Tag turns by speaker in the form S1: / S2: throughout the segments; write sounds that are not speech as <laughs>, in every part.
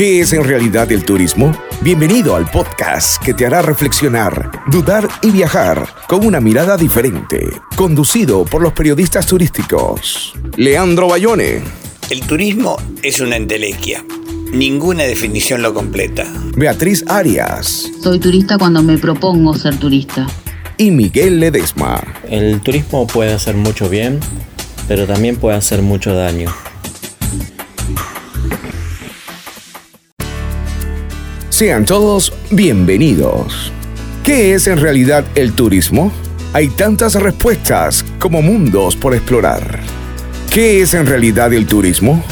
S1: ¿Qué es en realidad el turismo? Bienvenido al podcast que te hará reflexionar, dudar y viajar con una mirada diferente. Conducido por los periodistas turísticos. Leandro Bayone.
S2: El turismo es una entelequia. Ninguna definición lo completa.
S1: Beatriz Arias.
S3: Soy turista cuando me propongo ser turista.
S1: Y Miguel Ledesma.
S4: El turismo puede hacer mucho bien, pero también puede hacer mucho daño.
S1: Sean todos bienvenidos. ¿Qué es en realidad el turismo? Hay tantas respuestas como mundos por explorar. ¿Qué es en realidad el turismo?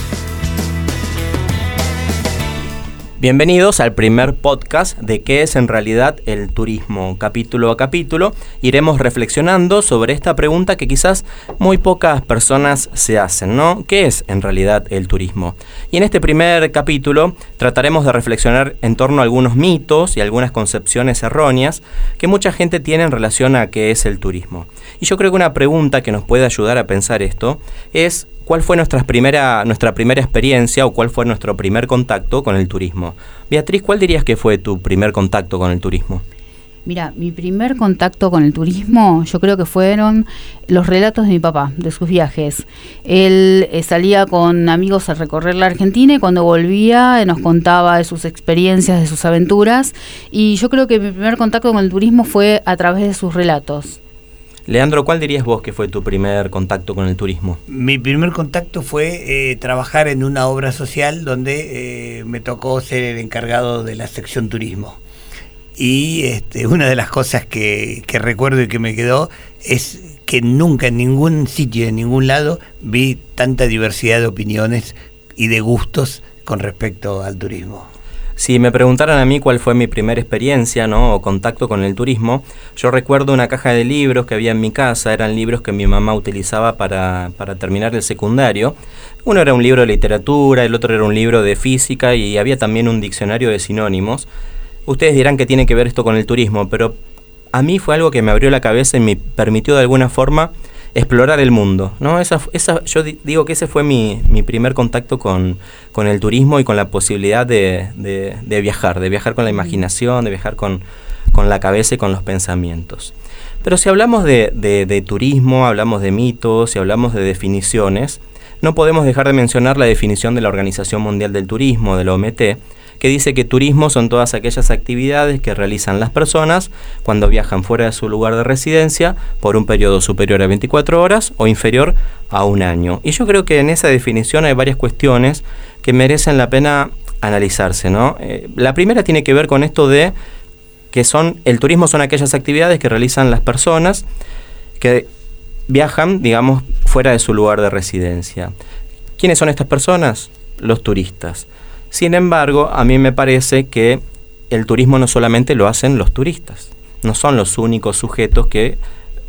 S4: Bienvenidos al primer podcast de qué es en realidad el turismo. Capítulo a capítulo iremos reflexionando sobre esta pregunta que quizás muy pocas personas se hacen, ¿no? ¿Qué es en realidad el turismo? Y en este primer capítulo trataremos de reflexionar en torno a algunos mitos y algunas concepciones erróneas que mucha gente tiene en relación a qué es el turismo. Y yo creo que una pregunta que nos puede ayudar a pensar esto es ¿Cuál fue nuestra primera, nuestra primera experiencia o cuál fue nuestro primer contacto con el turismo? Beatriz, ¿cuál dirías que fue tu primer contacto con el turismo?
S3: Mira, mi primer contacto con el turismo yo creo que fueron los relatos de mi papá, de sus viajes. Él eh, salía con amigos a recorrer la Argentina y cuando volvía eh, nos contaba de sus experiencias, de sus aventuras. Y yo creo que mi primer contacto con el turismo fue a través de sus relatos.
S4: Leandro, ¿cuál dirías vos que fue tu primer contacto con el turismo?
S2: Mi primer contacto fue eh, trabajar en una obra social donde eh, me tocó ser el encargado de la sección turismo. Y este, una de las cosas que, que recuerdo y que me quedó es que nunca en ningún sitio, en ningún lado, vi tanta diversidad de opiniones y de gustos con respecto al turismo.
S4: Si me preguntaran a mí cuál fue mi primera experiencia ¿no? o contacto con el turismo, yo recuerdo una caja de libros que había en mi casa, eran libros que mi mamá utilizaba para, para terminar el secundario. Uno era un libro de literatura, el otro era un libro de física y había también un diccionario de sinónimos. Ustedes dirán que tiene que ver esto con el turismo, pero a mí fue algo que me abrió la cabeza y me permitió de alguna forma explorar el mundo. ¿no? Esa, esa, yo digo que ese fue mi, mi primer contacto con, con, el turismo y con la posibilidad de, de, de, viajar, de viajar con la imaginación, de viajar con, con la cabeza y con los pensamientos. Pero si hablamos de, de turismo, hablamos de mitos, si hablamos de definiciones, no podemos dejar de mencionar la definición de la Organización Mundial del Turismo, de la OMT, que dice que turismo son todas aquellas actividades que realizan las personas cuando viajan fuera de su lugar de residencia por un periodo superior a 24 horas o inferior a un año. Y yo creo que en esa definición hay varias cuestiones que merecen la pena analizarse. ¿no? Eh, la primera tiene que ver con esto de que son el turismo son aquellas actividades que realizan las personas que viajan, digamos, fuera de su lugar de residencia. ¿Quiénes son estas personas? Los turistas. Sin embargo, a mí me parece que el turismo no solamente lo hacen los turistas, no son los únicos sujetos que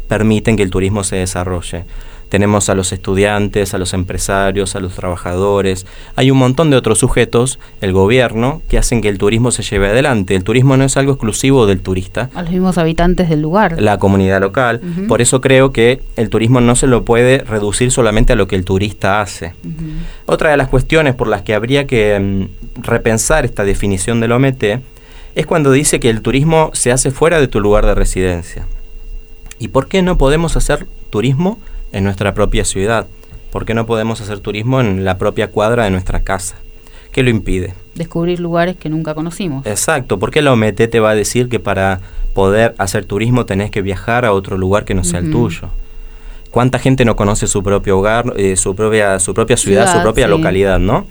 S4: permiten que el turismo se desarrolle. Tenemos a los estudiantes, a los empresarios, a los trabajadores. Hay un montón de otros sujetos, el gobierno, que hacen que el turismo se lleve adelante. El turismo no es algo exclusivo del turista.
S3: A los mismos habitantes del lugar.
S4: La comunidad local. Uh -huh. Por eso creo que el turismo no se lo puede reducir solamente a lo que el turista hace. Uh -huh. Otra de las cuestiones por las que habría que um, repensar esta definición del OMT es cuando dice que el turismo se hace fuera de tu lugar de residencia. ¿Y por qué no podemos hacer turismo en nuestra propia ciudad? ¿Por qué no podemos hacer turismo en la propia cuadra de nuestra casa? ¿Qué lo impide?
S3: Descubrir lugares que nunca conocimos.
S4: Exacto, ¿por qué la OMT te va a decir que para poder hacer turismo tenés que viajar a otro lugar que no sea uh -huh. el tuyo? ¿Cuánta gente no conoce su propio hogar, eh, su, propia, su propia ciudad, ciudad su propia sí. localidad, no?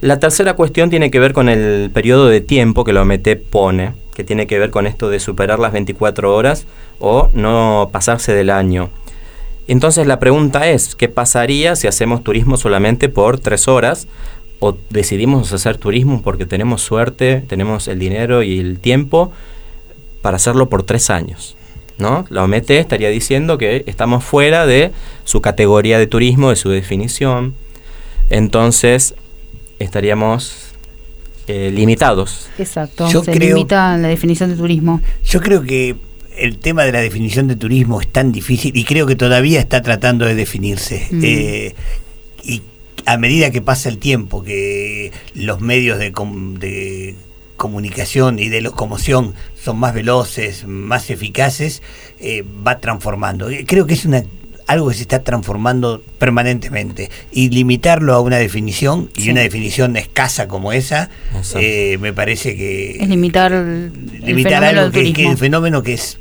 S4: La tercera cuestión tiene que ver con el periodo de tiempo que la OMT pone, que tiene que ver con esto de superar las 24 horas o no pasarse del año. Entonces la pregunta es, ¿qué pasaría si hacemos turismo solamente por tres horas o decidimos hacer turismo porque tenemos suerte, tenemos el dinero y el tiempo para hacerlo por tres años? ¿no? La OMT estaría diciendo que estamos fuera de su categoría de turismo, de su definición. Entonces estaríamos eh, limitados.
S3: Exacto, yo se creo, limita la definición de turismo.
S2: Yo creo que el tema de la definición de turismo es tan difícil y creo que todavía está tratando de definirse. Mm. Eh, y a medida que pasa el tiempo, que los medios de, de comunicación y de locomoción son más veloces, más eficaces, eh, va transformando. Creo que es una algo que se está transformando permanentemente y limitarlo a una definición y una definición escasa como esa eh, me parece que
S3: es limitar
S2: limitar algo que, que, el fenómeno que es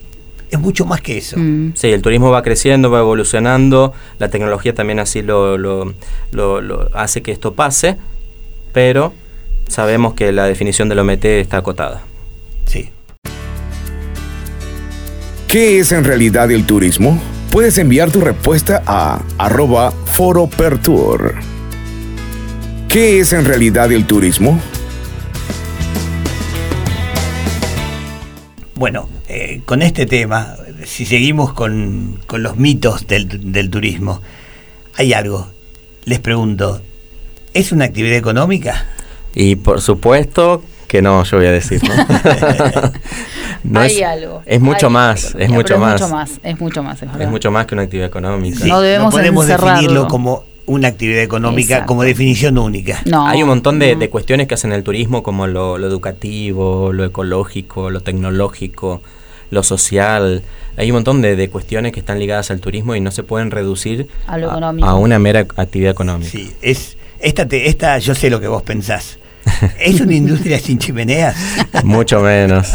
S2: es mucho más que eso.
S4: Mm. Sí, el turismo va creciendo, va evolucionando, la tecnología también así lo, lo, hace que esto pase, pero sabemos que la definición del OMT está acotada.
S2: Sí.
S1: ¿Qué es en realidad el turismo? Puedes enviar tu respuesta a arroba foropertour. ¿Qué es en realidad el turismo?
S2: Bueno, eh, con este tema, si seguimos con, los mitos del, turismo, hay algo. Les pregunto, ¿es una actividad económica?
S4: Y por supuesto que no, yo voy a decir.
S3: ¿no? <laughs> hay algo.
S4: Es mucho más, es mucho más.
S3: mucho más. Es mucho más,
S4: es, mucho más que una actividad económica.
S2: no, debemos podemos definirlo como una actividad económica como definición única.
S4: No, Hay un montón de, cuestiones que hacen el turismo como lo, lo educativo, lo ecológico, lo tecnológico, lo social. Hay un montón de, cuestiones que están ligadas al turismo y no se pueden reducir a, una mera actividad económica.
S2: Sí, es, esta, esta yo sé lo que vos pensás. <laughs> ¿Es una industria sin chimeneas?
S4: Mucho menos.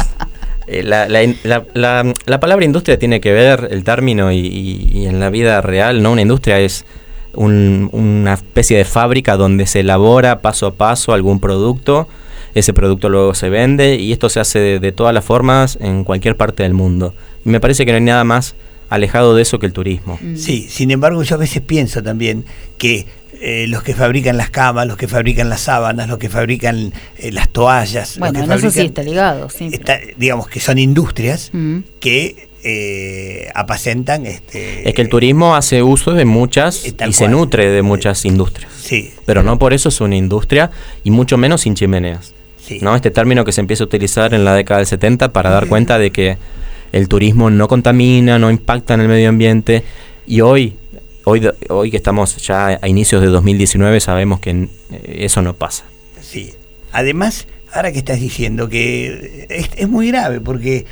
S4: Eh, la, la, palabra industria tiene que ver, el término, y, en la vida real, ¿no? Una industria es una especie de fábrica donde se elabora paso a paso algún producto ese producto luego se vende y esto se hace de, todas las formas en cualquier parte del mundo. Y me parece que no hay nada más alejado de eso que el turismo.
S2: Sí, sin embargo yo a veces pienso también que eh, los que fabrican las camas, los que fabrican las sábanas, los que fabrican eh, las toallas.
S3: Bueno,
S2: los que
S3: eso sí está ligado. Sí,
S2: digamos que son industrias mm. que eh, apacentan. Este,
S4: es que el turismo hace uso de muchas y se nutre de muchas industrias.
S2: Sí.
S4: Pero no por eso es una industria y mucho menos sin chimeneas. ¿no? Este término que se empieza a utilizar en la década del 70 para dar cuenta de que el turismo no contamina, no impacta en el medio ambiente y hoy hoy hoy que estamos ya a inicios de 2019 sabemos que eh, eso no pasa.
S2: Sí. Además, ahora que estás diciendo que es muy grave porque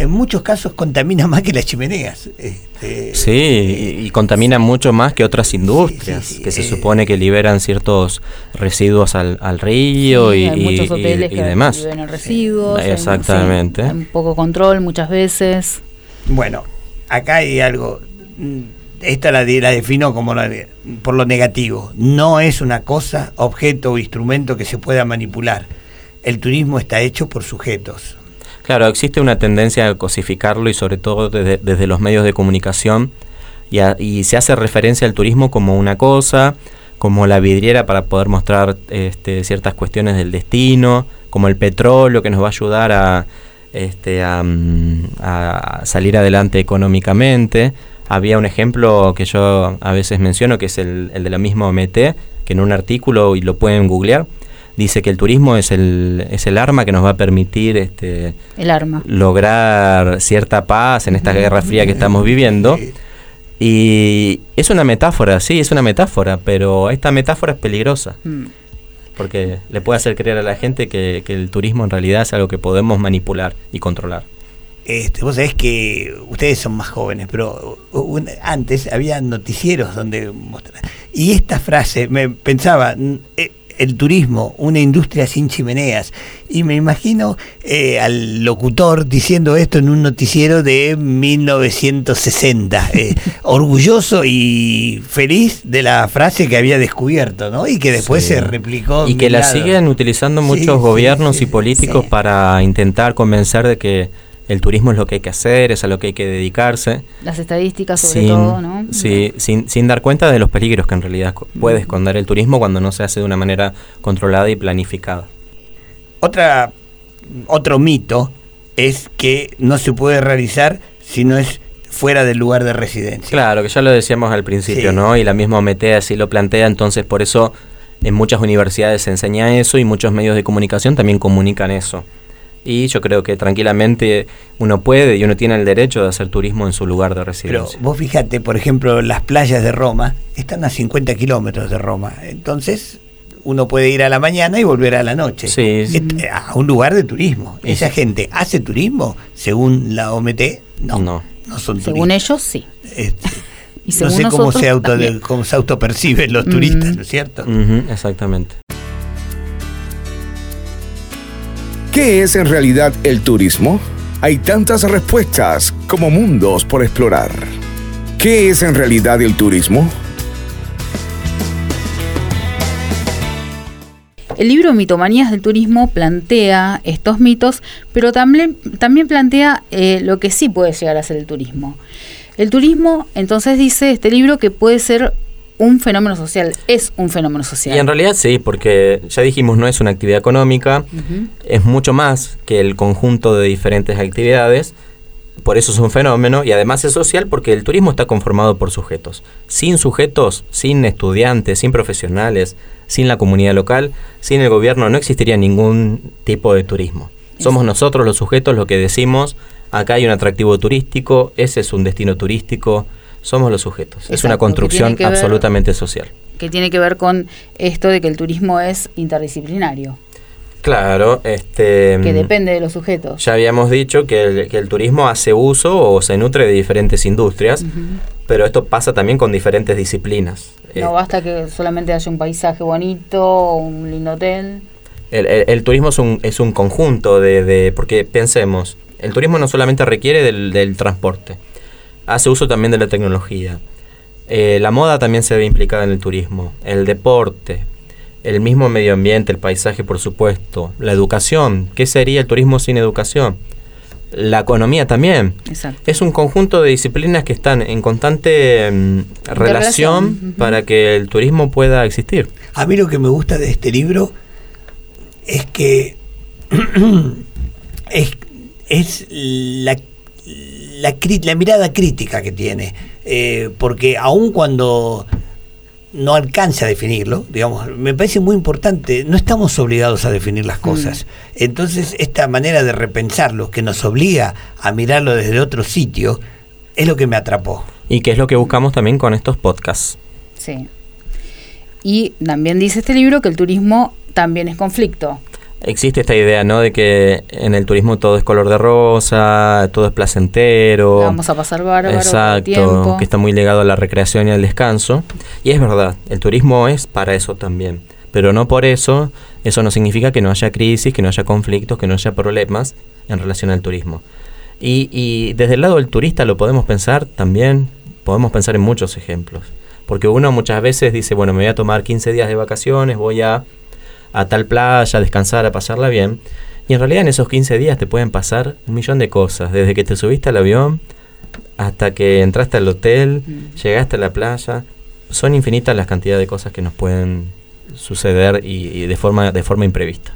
S2: en muchos casos contamina más que las chimeneas.
S4: Este, sí, y, contamina mucho más que otras industrias, que se eh, supone que liberan ciertos residuos al, río y,
S3: hay muchos hoteles
S4: que demás.
S3: Liberan residuos.
S4: Exactamente.
S3: poco control muchas veces.
S2: Bueno, acá hay algo. Esta la, la defino como por lo negativo. No es una cosa, objeto o instrumento que se pueda manipular. El turismo está hecho por sujetos
S4: Claro, existe una tendencia a cosificarlo y sobre todo desde, los medios de comunicación y, se hace referencia al turismo como una cosa, como la vidriera para poder mostrar este, ciertas cuestiones del destino, como el petróleo que nos va a ayudar a, este, mm, salir adelante económicamente. Había un ejemplo que yo a veces menciono que es el, el de la misma OMT, que en un artículo, y lo pueden googlear, dice que el turismo es el, es el arma que nos va a permitir este,
S3: el arma.
S4: lograr cierta paz en esta guerra fría que estamos viviendo. Y es una metáfora, sí, es una metáfora, pero esta metáfora es peligrosa. Mm. Porque le puede hacer creer a la gente que, el turismo en realidad es algo que podemos manipular y controlar.
S2: Este, vos sabés que ustedes son más jóvenes, pero antes había noticieros donde mostraban. Y esta frase, me pensaba, eh, el turismo, una industria sin chimeneas. Y me imagino eh, al locutor diciendo esto en un noticiero de 1960, eh, <laughs> orgulloso y feliz de la frase que había descubierto, ¿no? Y que después se replicó.
S4: Y que la siguen utilizando muchos gobiernos y políticos para intentar convencer de que el turismo es lo que hay que hacer, es a lo que hay que dedicarse.
S3: Las estadísticas sobre todo, ¿no?
S4: Sí, sin, sin dar cuenta de los peligros que en realidad puede esconder el turismo cuando no se hace de una manera controlada y planificada.
S2: Otra, otro mito es que no se puede realizar si no es fuera del lugar de residencia.
S4: Claro, que ya lo decíamos al principio, ¿no? Y la misma OMT así lo plantea, entonces por eso en muchas universidades se enseña eso y muchos medios de comunicación también comunican eso Y yo creo que tranquilamente uno puede y uno tiene el derecho de hacer turismo en su lugar de residencia.
S2: Pero vos fíjate, por ejemplo, las playas de Roma están a 50 kilómetros de Roma. Entonces, uno puede ir a la mañana y volver a la noche.
S4: Sí.
S2: Este, a un lugar de turismo. Esa gente hace turismo, según la OMT, no.
S4: No.
S2: No, son
S3: Según
S2: turistas.
S3: ellos, sí.
S2: Este, <laughs>
S3: Y
S2: no sé cómo se, auto, cómo se autoperciben los
S3: Mm.
S2: turistas, ¿no es cierto?
S4: Exactamente.
S1: ¿Qué es en realidad el turismo? Hay tantas respuestas como mundos por explorar. ¿Qué es en realidad el turismo?
S3: El libro Mitomanías del Turismo plantea estos mitos, pero también, también plantea eh, lo que sí puede llegar a ser el turismo. El turismo, entonces dice este libro, que puede ser un fenómeno social, es un fenómeno social.
S4: Y en realidad sí, porque ya dijimos, no es una actividad económica, es mucho más que el conjunto de diferentes actividades, por eso es un fenómeno y además es social porque el turismo está conformado por sujetos. Sin sujetos, sin estudiantes, sin profesionales, sin la comunidad local, sin el gobierno, no existiría ningún tipo de turismo. Somos nosotros los sujetos los que decimos, acá hay un atractivo turístico, ese es un destino turístico, somos los sujetos. es una construcción
S3: tiene que ver-
S4: absolutamente social.
S3: que tiene que ver con esto de que el turismo es interdisciplinario,
S4: Claro, este...
S3: que
S4: mm,
S3: depende de los sujetos.
S4: Ya habíamos dicho que el, que el turismo hace uso o se nutre de diferentes industrias, pero esto pasa también con diferentes disciplinas. Eh,
S3: No basta que solamente haya un paisaje bonito, un lindo hotel.
S4: el, el- el turismo es un, es un conjunto de, de- Porque pensemos, el turismo no solamente requiere del, del transporte, hace uso también de la tecnología. Eh, la moda también se ve implicada en el turismo, el deporte, el mismo medio ambiente, el paisaje, por supuesto, la educación. ¿Qué sería el turismo sin educación? La economía también.
S3: Exacto.
S4: Es un conjunto de disciplinas que están en constante mm, relación para que el turismo pueda existir.
S2: A mí lo que me gusta de este libro es que <clears throat> es, es la, la, la mirada crítica que tiene. Eh, porque aun cuando no alcanza a definirlo, digamos, me parece muy importante, no estamos obligados a definir las cosas. Entonces, esta manera de repensarlo, que nos obliga a mirarlo desde otro sitio, es lo que me atrapó.
S4: Y que es lo que buscamos también con estos podcasts.
S3: Sí. Y también dice este libro que el turismo también es conflicto.
S4: Existe esta idea, ¿no? De que en el turismo todo es color de rosa, todo es placentero.
S3: La vamos a pasar bárbaro
S4: Exacto, que está muy ligado a la recreación y al descanso. Y es verdad, el turismo es para eso también. Pero no por eso, eso no significa que no haya crisis, que no haya conflictos, que no haya problemas en relación al turismo. Y, y desde el lado del turista lo podemos pensar también, podemos pensar en muchos ejemplos. Porque uno muchas veces dice, bueno, me voy a tomar 15 días de vacaciones, voy a, a tal playa, a descansar, a pasarla bien. Y en realidad en esos 15 días te pueden pasar un millón de cosas, desde que te subiste al avión hasta que entraste al hotel,
S3: Mm.
S4: llegaste a la playa. Son infinitas las cantidades de cosas que nos pueden suceder y, y de forma de forma imprevista.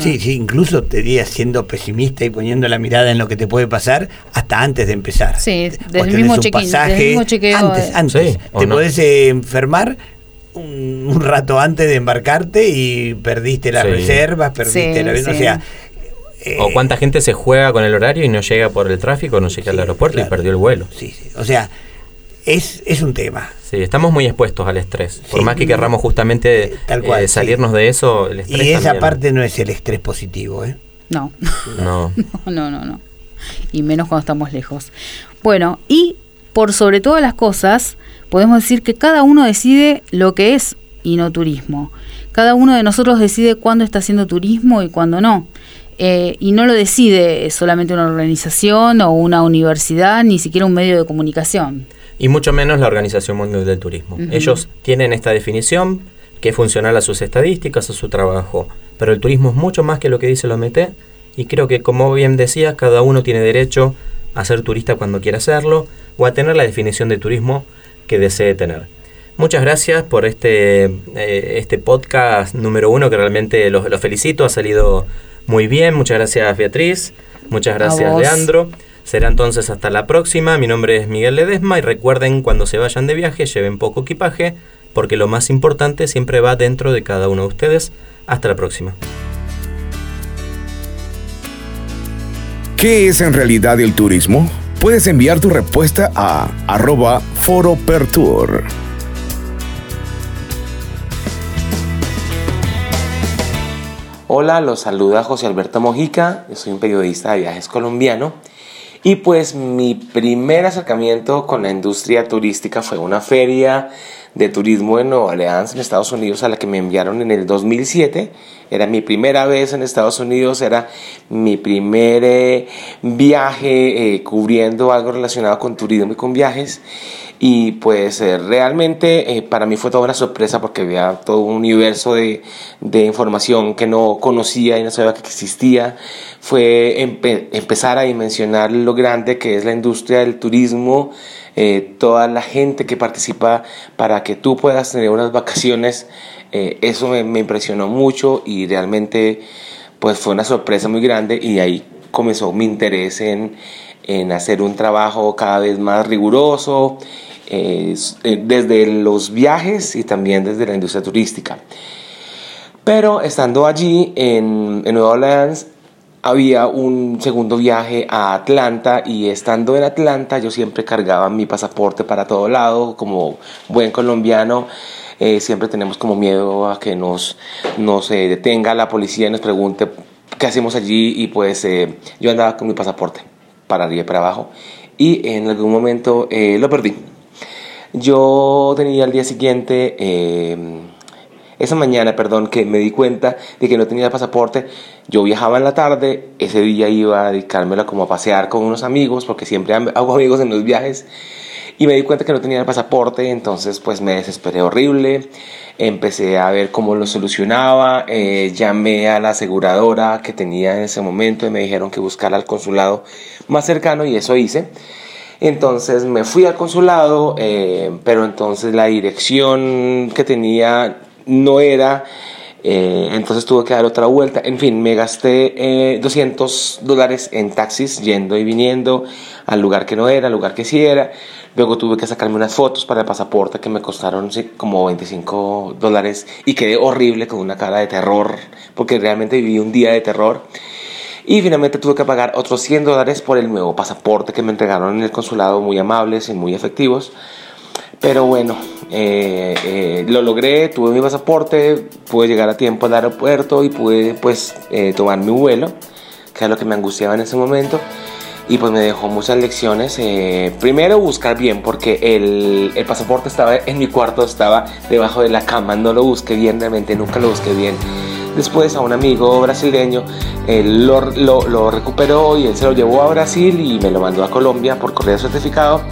S2: Sí, sí, incluso te diría siendo pesimista y poniendo la mirada en lo que te puede pasar hasta antes de empezar.
S3: Sí, desde el mismo
S2: un
S3: check-in, desde el
S2: pasaje
S3: mismo chequeo,
S2: Antes, antes.
S4: Sí, o
S2: te
S4: no.
S2: podés eh, enfermar un, un rato antes de embarcarte y perdiste las
S4: Sí.
S2: reservas, perdiste
S3: Sí,
S2: el avión, o sea... eh,
S4: o cuánta gente se juega con el horario y no llega por el tráfico, no llega al aeropuerto y perdió el vuelo.
S2: Sí, sí, o sea, es, es un tema.
S4: Sí, estamos muy expuestos al estrés. Por
S2: Sí.
S4: más que querramos justamente
S2: Eh, tal cual,
S4: eh, salirnos de eso, el estrés
S2: Y esa
S4: también-
S2: parte no es el estrés positivo, ¿eh?
S3: No.
S4: No. <laughs>
S3: no, no, no. Y menos cuando estamos lejos. Bueno, y por sobre todas las cosas, podemos decir que cada uno decide lo que es y no turismo. Cada uno de nosotros decide cuándo está haciendo turismo y cuándo no. Eh, y no lo decide solamente una organización o una universidad, ni siquiera un medio de comunicación.
S4: Y mucho menos la Organización Mundial del Turismo. Ellos tienen esta definición que es funcional a sus estadísticas, a su trabajo. Pero el turismo es mucho más que lo que dice la OMT. Y creo que, como bien decías, cada uno tiene derecho a ser turista cuando quiera hacerlo o a tener la definición de turismo que desee tener. Muchas gracias por este, eh, este podcast número uno, que realmente los los felicito, ha salido muy bien. Muchas gracias Beatriz, muchas gracias. Leandro. Será entonces hasta la próxima. Mi nombre es Miguel Ledesma y recuerden cuando se vayan de viaje lleven poco equipaje porque lo más importante siempre va dentro de cada uno de ustedes. Hasta la próxima.
S1: ¿Qué es en realidad el turismo? Puedes enviar tu respuesta a arroba foropertour.
S5: Hola, los saluda José Alberto Mojica, yo soy un periodista de viajes colombiano y pues mi primer acercamiento con la industria turística fue una feria de turismo en Nueva Orleans, en Estados Unidos, a la que me enviaron en el 2007. Era mi primera vez en Estados Unidos, era mi primer eh, viaje eh, cubriendo algo relacionado con turismo y con viajes. Y pues eh, realmente para mí fue toda una sorpresa porque había todo un universo de, de información que no conocía y no sabía que existía. Fue empezar a dimensionar lo grande que es la industria del turismo toda la gente que participa para que tú puedas tener unas vacaciones. Eh, eso me, impresionó mucho y realmente pues fue una sorpresa muy grande y ahí comenzó mi interés en, en hacer un trabajo cada vez más riguroso eh, desde los viajes y también desde la industria turística. Pero estando allí en, en Nueva Orleans, había un segundo viaje a Atlanta y estando en Atlanta yo siempre cargaba mi pasaporte para todo lado como buen colombiano. Eh, siempre tenemos como miedo a que nos, nos detenga la policía y nos pregunte qué hacemos allí y pues eh, yo andaba con mi pasaporte para arriba y para abajo y en algún momento eh, lo perdí. Yo tenía al día siguiente esa mañana, perdón, que me di cuenta de que no tenía pasaporte, yo viajaba en la tarde, ese día iba a dedicármelo como a pasear con unos amigos, porque siempre hago amigos en los viajes, y me di cuenta que no tenía el pasaporte, entonces pues me desesperé horrible, empecé a ver cómo lo solucionaba, eh, llamé a la aseguradora que tenía en ese momento y me dijeron que buscara al consulado más cercano y eso hice. Entonces me fui al consulado, eh, pero entonces la dirección que tenía no era, eh, entonces tuve que dar otra vuelta. En fin, me gasté 200 eh, dólares en taxis yendo y viniendo al lugar que no era, al lugar que sí era. Luego tuve que sacarme unas fotos para el pasaporte que me costaron como 25 dólares y quedé horrible con una cara de terror porque realmente viví un día de terror. Y finalmente tuve que pagar otros 100 dólares por el nuevo pasaporte que me entregaron en el consulado, muy amables y muy efectivos. Pero bueno, eh, eh, lo logré, tuve mi pasaporte, pude llegar a tiempo al aeropuerto y pude pues eh, tomar mi vuelo, que es lo que me angustiaba en ese momento. Y pues me dejó muchas lecciones. primero buscar bien, porque el, el, pasaporte estaba en mi cuarto, estaba debajo de la cama, no lo busqué bien, realmente nunca lo busqué bien. Después a un amigo brasileño lo, lo recuperó y él se lo llevó a Brasil y me lo mandó a Colombia por correo certificado.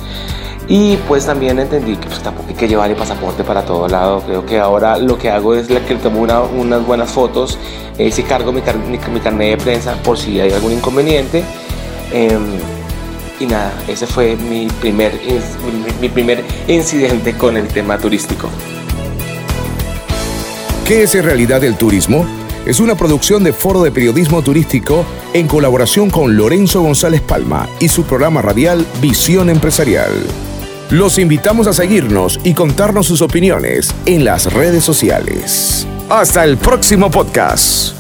S5: Y pues también entendí que pues, tampoco hay que llevar el pasaporte para todo lado. Creo que ahora lo que hago es que tomo unas buenas fotos, eh, si cargo mi, mi, carnet de prensa por si hay algún inconveniente. Em, y nada, ese fue mi primer, mi primer incidente con el tema turístico.
S1: ¿Qué es en realidad el turismo? Es una producción de Foro de Periodismo Turístico en colaboración con Lorenzo González Palma y su programa radial Visión Empresarial. Los invitamos a seguirnos y contarnos sus opiniones en las redes sociales. Hasta el próximo podcast.